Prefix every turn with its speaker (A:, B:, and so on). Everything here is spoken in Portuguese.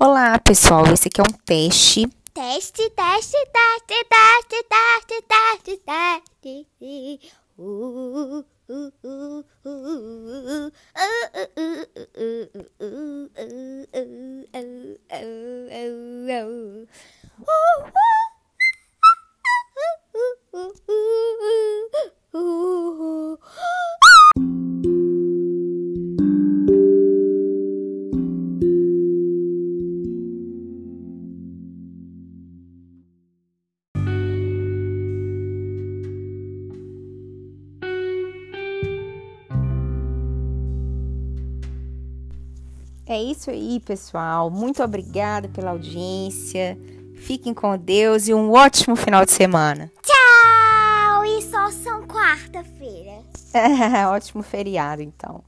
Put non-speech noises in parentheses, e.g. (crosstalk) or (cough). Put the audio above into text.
A: Olá, pessoal. Esse aqui é um teste.
B: Teste, teste, teste, teste, teste, teste, teste. Uh, uh, uh, uh, uh, uh,
A: É isso aí, pessoal. Muito obrigada pela audiência. Fiquem com Deus e um ótimo final de semana.
B: Tchau! E só são quarta-feira. (laughs)
A: ótimo feriado, então.